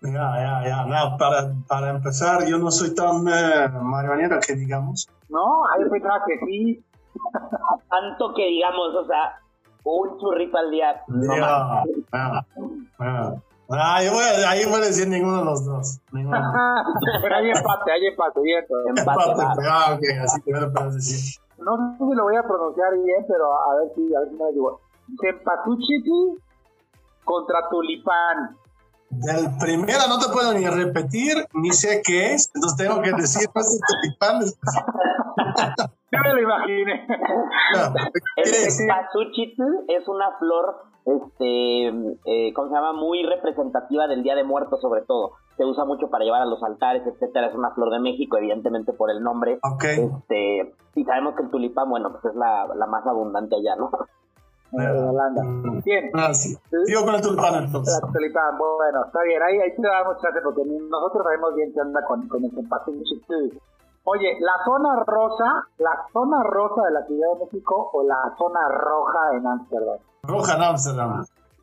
ya. Ya, ya, ya. para, para empezar, yo no soy tan eh, marihuanero que digamos. No, hay que sí. Tanto que digamos, o sea, un churrito al día. No ah, ah, ah, ahí voy a decir ninguno de los dos. Pero hay empate, hay empate, ¿cierto? Empate, empate ah, ok, así te lo puedes decir. No sé si lo voy a pronunciar bien, pero a ver si, a ver si me digo. ¿Cempatuchitu contra Tulipán. Del primero no te puedo ni repetir, ni sé qué es, entonces tengo que decir, no es tulipán. Yo me lo imaginé. el es una flor, este, eh, ¿cómo se llama? Muy representativa del Día de Muertos, sobre todo. Se usa mucho para llevar a los altares, etcétera. Es una flor de México, evidentemente por el nombre. Okay. Este, y sabemos que el tulipán, bueno, pues es la, la más abundante allá, ¿no? Holanda. Bien. Ah, sí. Sigo con el tulipán entonces. El tulipán, bueno, está bien. Ahí, ahí te damos chance porque nosotros sabemos bien qué anda con, con el empate. Oye, la zona rosa, la zona rosa de la Ciudad de México o la zona roja en Ámsterdam. Roja en Ámsterdam.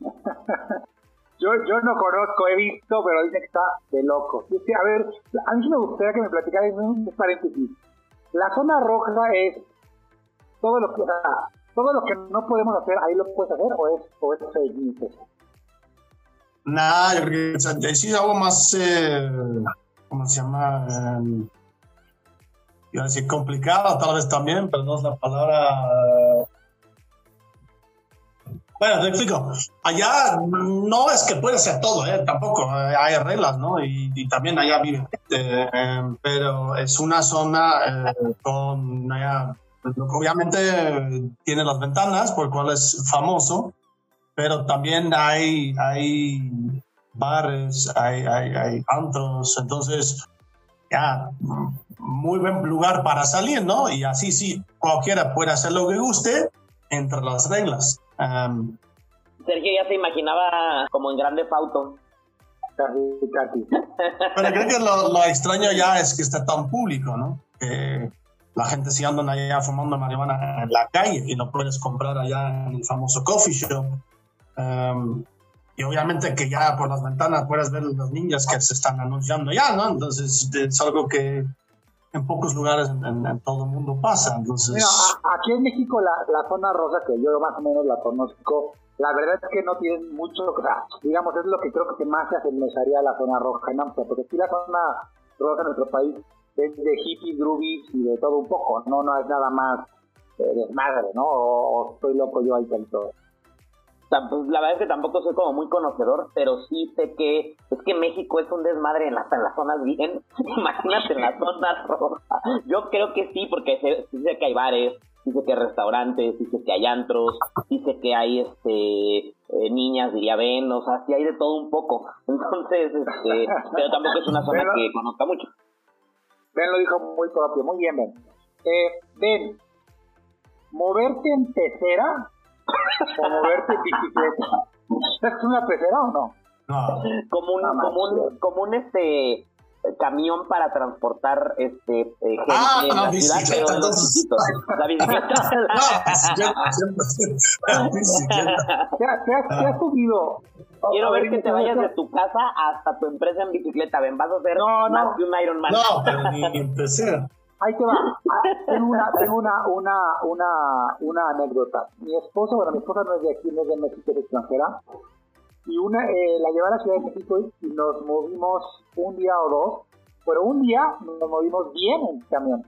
yo, yo no conozco, he visto, pero dice que está de loco. A ver, a mí me gustaría que me platicaras un paréntesis. La zona roja es todo lo que, todo lo que no podemos hacer, ahí lo puedes hacer o es, o es Nah, yo creo que o sí algo más, eh, ¿cómo se llama? Eh, iba a decir complicado, tal vez también, pero no es la palabra. Bueno, te explico. Allá no es que puede ser todo, ¿eh? tampoco. Eh, hay reglas, ¿no? Y, también allá vive eh, pero es una zona con allá Obviamente tiene las ventanas, por cual es famoso, pero también hay, hay bares, hay, hay, hay antros, entonces ya, muy buen lugar para salir, ¿no? Y así sí, cualquiera puede hacer lo que guste entre las reglas. Sergio ya se imaginaba como en Grande Auto. Pero creo que lo, lo, extraño ya es que está tan público, ¿no? Que la gente sí andan allá fumando marihuana en la calle y lo puedes comprar allá en el famoso coffee shop. Em, y obviamente que ya por las ventanas puedes ver los niños que se están anunciando ya, ¿no? Entonces es algo que en pocos lugares en, todo el mundo pasa. Entonces... aquí en México la, la, zona rosa, que yo más o menos la conozco, la verdad es que no tiene mucho, o sea, digamos, es lo que creo que más se asemejaría a la zona roja en Amsterdam, porque aquí la zona roja en nuestro país es de hippies, groovies y de todo un poco, no, no es nada más eh, desmadre, ¿no? O, estoy loco yo ahí todo. Pues, la verdad es que tampoco soy como muy conocedor, pero sí sé que es que México es un desmadre en las, en las zonas bien. Imagínate en las zonas rojas. Yo creo que sí, porque sé, sé que hay bares, sé que hay restaurantes, sé que hay antros, sé que hay este eh, niñas, diría Ben, o sea, sí hay de todo un poco. Entonces, este, pero tampoco es una zona que conozca mucho. Ben lo dijo muy propio, muy bien, Ben. Eh, ben, ¿moverte en pecera o moverte en bicicleta? ¿Es una pecera o no? No. Como un, como un, como un este camión para transportar este eh, gente ah, en la ciudad, pero en los chiquitos. La bicicleta. no, bicicleta. ¿Te, has, subido Quiero ver que te vayas de tu casa hasta tu empresa en bicicleta, ven, vas a ser no, más que un Iron Man. No, pero ni empecé. Ahí te va. Tengo una, tengo una, una, una, una anécdota. Mi esposa, bueno, mi esposa no es de aquí, no es de México, es extranjera. Y una, eh, la llevé a la Ciudad de México y nos movimos un día o dos. Pero un día nos movimos bien en camión.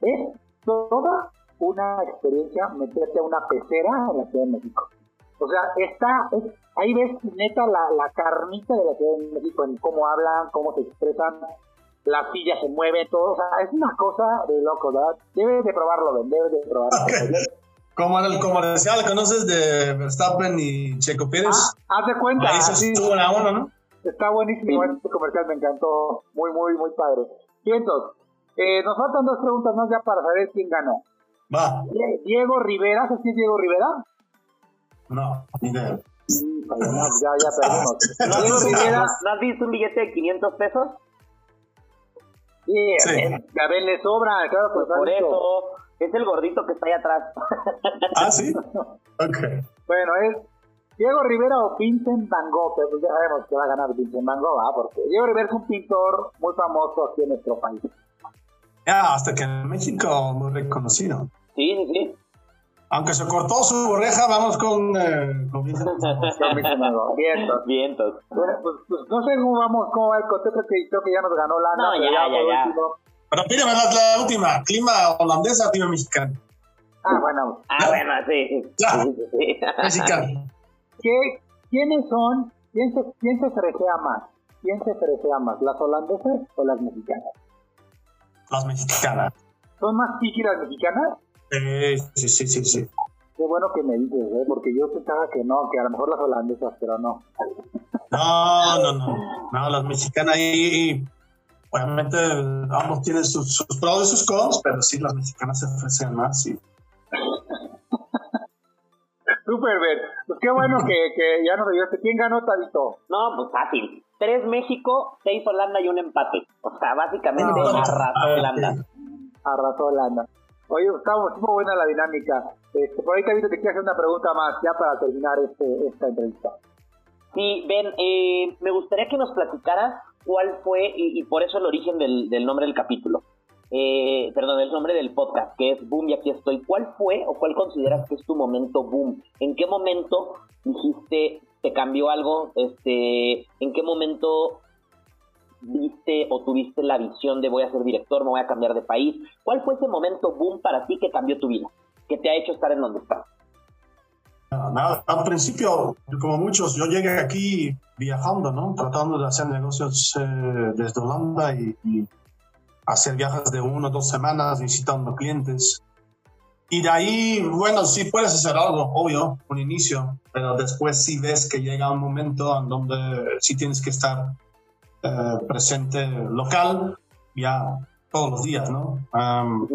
Es toda una experiencia meterte a una pecera en la Ciudad de México. O sea, está, ahí ves neta la, la carnita de la Ciudad de México en cómo hablan, cómo se expresan, las sillas se mueven, todo. O sea, es una cosa de loco, ¿verdad? Debes de probarlo, Ben, debes de probarlo. Como en el comercial, ¿conoces de Verstappen y Checo Pérez? Ah, haz de cuenta. Ahí se estuvo la uno, ¿no? Está buenísimo este comercial, me encantó. Muy, muy, muy padre. Y entonces, eh, nos faltan dos preguntas más ya para saber quién ganó. Va. Diego Rivera, ¿sabes quién es Diego Rivera? No, ni idea. ya, ya perdimos. ¿No has visto un billete de 500 pesos? Sí, sí. a ver, le sobra, claro, pues por eso. Es el gordito que está ahí atrás. ah, sí. Ok. Bueno, es Diego Rivera o Vincent Van Gogh, pero pues ya sabemos que va a ganar Vincent Van Gogh, ¿ah? porque Diego Rivera es un pintor muy famoso aquí en nuestro país. Ya, hasta que en México muy reconocido. Sí, sí, sí. Aunque se cortó su oreja, vamos con, eh, con Vientos. Vientos. Bueno, pues, pues, no sé cómo vamos, cómo va el contexto que creo que ya nos ganó la No, ya, ya, ya. ya. Pero pídeme la, la última, ¿clima holandesa o clima mexicano? Ah, bueno. Ah, bueno, sí. Sí, Mexicano. ¿Qué, ¿quiénes son, quién se, quién se fresea más? ¿Quién se fresea más, las holandesas o las mexicanas? Las mexicanas. ¿Son más piqui las mexicanas? Eh, sí, sí, sí, sí. Qué bueno que me dices, ¿eh? porque yo pensaba que no, que a lo mejor las holandesas, pero no. No, no, no. No, las mexicanas y, obviamente ambos tienen sus, sus, pros y sus cons, pero sí, las mexicanas se ofrecen más, sí. Super, Ben. Pues qué bueno que, que ya nos ayudaste. ¿Quién ganó, Tadito? No, pues fácil. Tres México, seis Holanda y un empate. O sea, básicamente arrasó Holanda. Arrasó Holanda. Oye, Gustavo, estuvo buena la dinámica. Este, por ahí, Tadito, te quiero hacer una pregunta más, ya para terminar este, esta entrevista. Sí, Ben, eh, me gustaría que nos platicaras cuál fue, y, por eso el origen del, del nombre del capítulo eh, perdón, el nombre del podcast, que es Boom y aquí estoy. ¿Cuál fue o cuál consideras que es tu momento boom? ¿En qué momento dijiste, te cambió algo? Este, ¿En qué momento viste o tuviste la visión de voy a ser director, me voy a cambiar de país? ¿Cuál fue ese momento boom para ti que cambió tu vida? Que te ha hecho estar en donde estás? Nada, al principio, como muchos, yo llegué aquí viajando, ¿no? Tratando de hacer negocios eh, desde Holanda y, y hacer viajes de uno o dos semanas visitando clientes. Y de ahí, bueno, sí puedes hacer algo, obvio, un inicio, pero después sí ves que llega un momento en donde sí tienes que estar eh, presente local, ya todos los días, ¿no?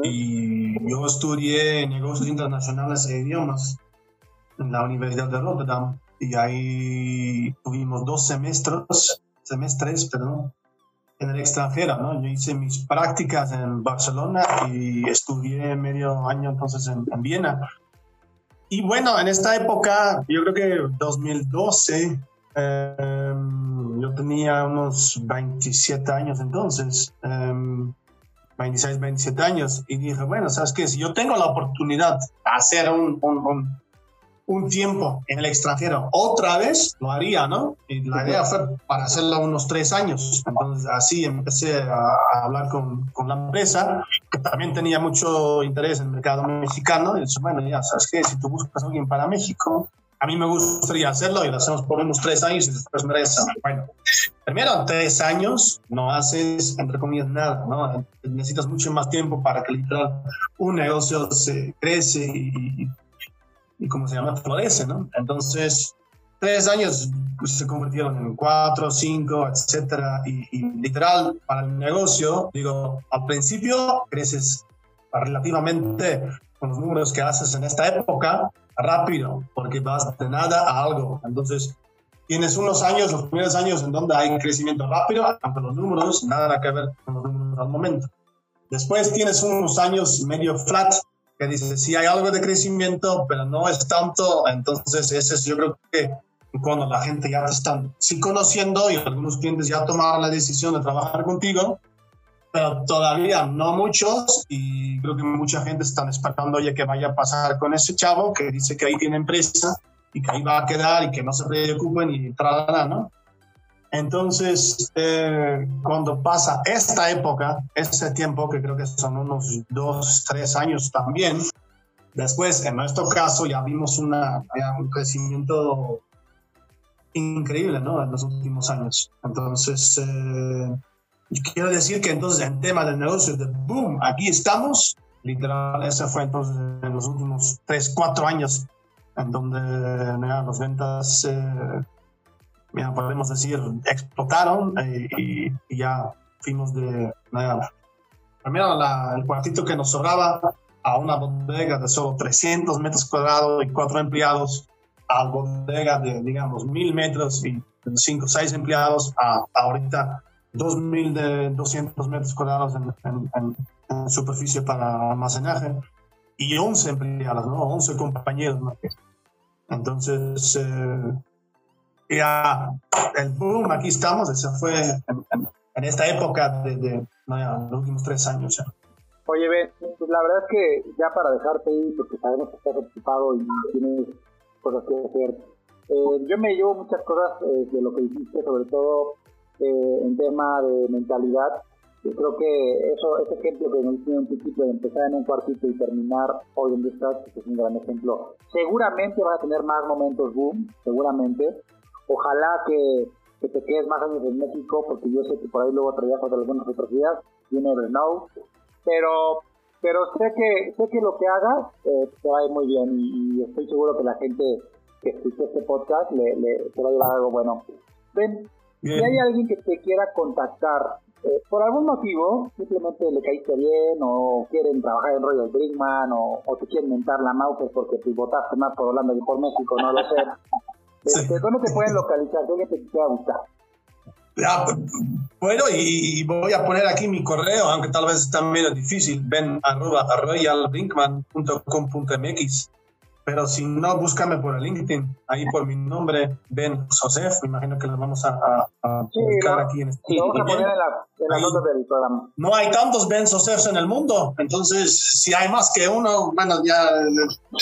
y yo estudié negocios internacionales e idiomas en la Universidad de Rotterdam y ahí tuvimos dos semestres, semestres, perdón, en el extranjero, ¿no? Yo hice mis prácticas en Barcelona y estudié medio año entonces en, Viena. Y bueno, en esta época, yo creo que 2012, em, yo tenía unos 27 años entonces, 26, em, 27 años, y dije, bueno, ¿sabes qué? Si yo tengo la oportunidad de hacer un, un un tiempo en el extranjero, otra vez lo haría, ¿no? Y la idea fue para hacerlo unos tres años. Entonces así empecé a, hablar con, con, la empresa, que también tenía mucho interés en el mercado mexicano. Y dije, bueno, ya sabes qué, si tú buscas a alguien para México, a mí me gustaría hacerlo y lo hacemos por unos tres años y después me Bueno, primero tres años no haces, entre comillas, nada, ¿no? Necesitas mucho más tiempo para que literal un negocio se crece y y como se llama, florece, ¿no? Entonces, tres años pues, se convirtieron en cuatro, cinco, etcétera, y, literal, para el negocio, digo, al principio creces relativamente con los números que haces en esta época, rápido, porque vas de nada a algo. Entonces, tienes unos años, los primeros años en donde hay crecimiento rápido, aunque los números nada que ver con los números al momento. Después tienes unos años medio flat, que dice, sí hay algo de crecimiento, pero no es tanto, entonces ese es yo creo que cuando la gente ya está sí conociendo y algunos clientes ya tomaron la decisión de trabajar contigo, pero todavía no muchos y creo que mucha gente está esperando oye, que vaya a pasar con ese chavo que dice que ahí tiene empresa y que ahí va a quedar y que no se preocupen y tralala, ¿no? Entonces, eh, cuando pasa esta época, este tiempo, que creo que son unos dos, tres años también, después, en nuestro caso, ya vimos una, un crecimiento increíble, ¿no? En los últimos años. Entonces, eh, quiero decir que entonces en tema de negocio, de boom, aquí estamos, literal, ese fue entonces en los últimos tres, cuatro años, en donde las ventas... Eh, ya podemos decir, explotaron eh, y, ya fuimos de... Nada. Primero el cuartito que nos sobraba a una bodega de solo 300 metros cuadrados y cuatro empleados, a bodega de, digamos, mil metros y cinco o seis empleados, a, ahorita 2.200 metros cuadrados en, en, superficie para almacenaje y 11 empleados, ¿no? 11 compañeros. ¿no? Entonces, eh, ya el boom, aquí estamos, eso fue en, esta época de, los últimos tres años. Oye, Ben, pues la verdad es que ya para dejarte ir, porque sabemos que estás ocupado y tienes cosas que hacer, eh, yo me llevo muchas cosas eh, de lo que dijiste, sobre todo eh, en tema de mentalidad. Yo creo que eso, ese ejemplo que nos hicieron un principio de empezar en un cuartito y terminar hoy donde estás, pues, es un gran ejemplo. Seguramente vas a tener más momentos boom, seguramente, ojalá que, que te quedes más años en México, porque yo sé que por ahí luego traías algunas otras ideas, you never know, pero pero sé que sé que lo que hagas eh, te va a ir muy bien y, estoy seguro que la gente que escuche este podcast le, le te va a llevar algo bueno. Ven, si hay alguien que te quiera contactar eh, por algún motivo, simplemente le caíste bien o quieren trabajar en Royal Brinkman o, o te quieren mentar la mouse porque te votaste más por Holanda que por México, no lo sé. Este, ¿Dónde te pueden localizar? ¿Dónde te quiera buscar? bueno, y, voy a poner aquí mi correo, aunque tal vez también es difícil, ven arroba royalbrinkman.com.mx. Pero si no, búscame por el LinkedIn, ahí por mi nombre, Ben Josef, me imagino que lo vamos a, a, publicar aquí en este vamos a poner en la, nota del programa. No hay tantos Ben Josefs en el mundo, entonces si hay más que uno, bueno, ya... no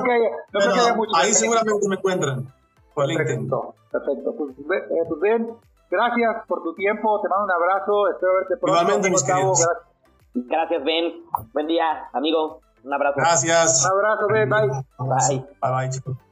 creo que haya, ahí seguramente me encuentran por LinkedIn. Perfecto, Pues, eh, pues, Ben, gracias por tu tiempo, te mando un abrazo, espero verte pronto. Igualmente, mis queridos. Gracias, Ben. Buen día, amigo. Un abrazo. Gracias. Un abrazo. Bye. Bye. Bye, bye.